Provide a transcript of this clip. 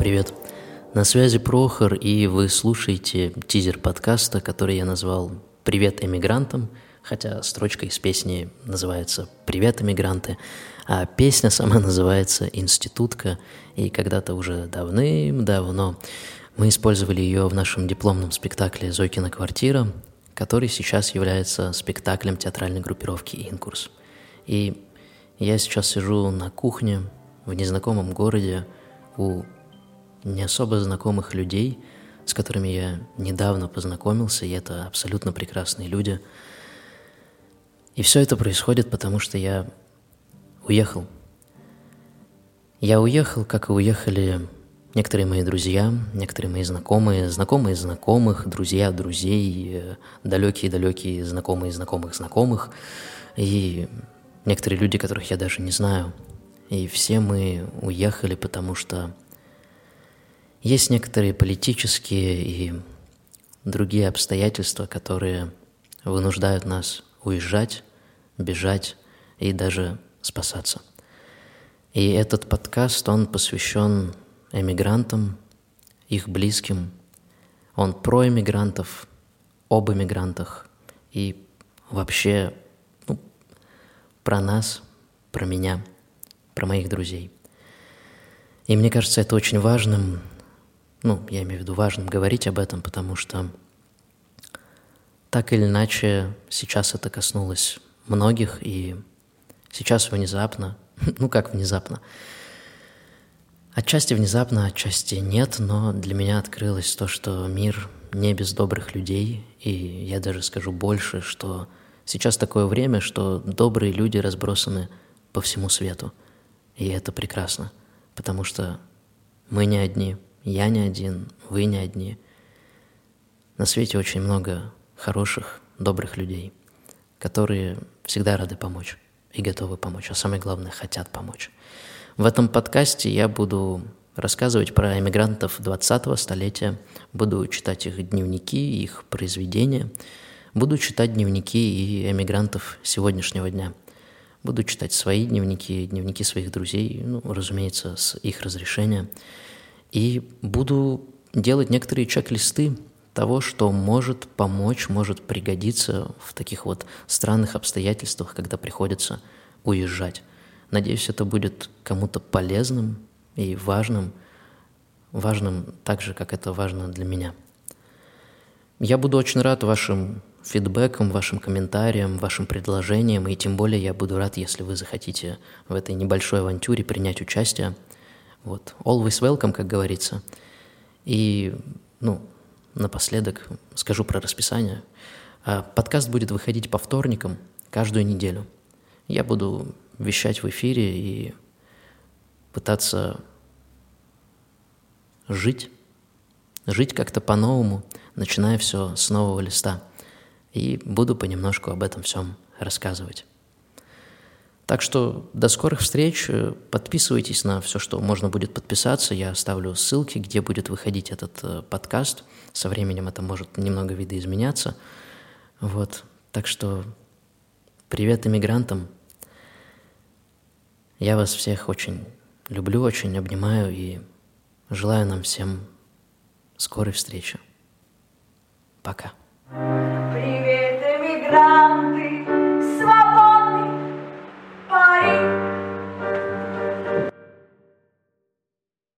Привет. На связи Прохор, и вы слушаете тизер подкаста, который я назвал «Привет эмигрантам», хотя строчка из песни называется «Привет, эмигранты», а песня сама называется «Институтка», и когда-то уже давным-давно мы использовали ее в нашем дипломном спектакле «Зойкина квартира», который сейчас является спектаклем театральной группировки «Инкурс». И я сейчас сижу на кухне в незнакомом городе у не особо знакомых людей, с которыми я недавно познакомился, и это абсолютно прекрасные люди. И все это происходит, потому что я уехал. Я уехал, как и уехали некоторые мои друзья, некоторые мои знакомые, знакомые знакомых, друзья друзей, далекие-далекие знакомые знакомых знакомых, и некоторые люди, которых я даже не знаю. И все мы уехали, потому что есть некоторые политические и другие обстоятельства, которые вынуждают нас уезжать, бежать и даже спасаться. И этот подкаст, он посвящен эмигрантам, их близким. Он про эмигрантов, об эмигрантах и вообще ну, про нас, про меня, про моих друзей. И мне кажется, это очень важным ну, я имею в виду важным говорить об этом, потому что так или иначе сейчас это коснулось многих, и сейчас внезапно, ну как внезапно, отчасти внезапно, отчасти нет, но для меня открылось то, что мир не без добрых людей, и я даже скажу больше, что сейчас такое время, что добрые люди разбросаны по всему свету, и это прекрасно, потому что мы не одни – я не один, вы не одни. На свете очень много хороших, добрых людей, которые всегда рады помочь и готовы помочь, а самое главное, хотят помочь. В этом подкасте я буду рассказывать про эмигрантов 20-го столетия, буду читать их дневники, их произведения, буду читать дневники и эмигрантов сегодняшнего дня. Буду читать свои дневники, дневники своих друзей, ну, разумеется, с их разрешения – и буду делать некоторые чек-листы того, что может помочь, может пригодиться в таких вот странных обстоятельствах, когда приходится уезжать. Надеюсь, это будет кому-то полезным и важным, важным так же, как это важно для меня. Я буду очень рад вашим фидбэкам, вашим комментариям, вашим предложениям, и тем более я буду рад, если вы захотите в этой небольшой авантюре принять участие – вот. Always welcome, как говорится. И, ну, напоследок скажу про расписание. А, подкаст будет выходить по вторникам каждую неделю. Я буду вещать в эфире и пытаться жить, жить как-то по-новому, начиная все с нового листа. И буду понемножку об этом всем рассказывать. Так что до скорых встреч. Подписывайтесь на все, что можно будет подписаться. Я оставлю ссылки, где будет выходить этот э, подкаст. Со временем это может немного видоизменяться. Вот. Так что привет иммигрантам. Я вас всех очень люблю, очень обнимаю и желаю нам всем скорой встречи. Пока. Привет, эмигранты!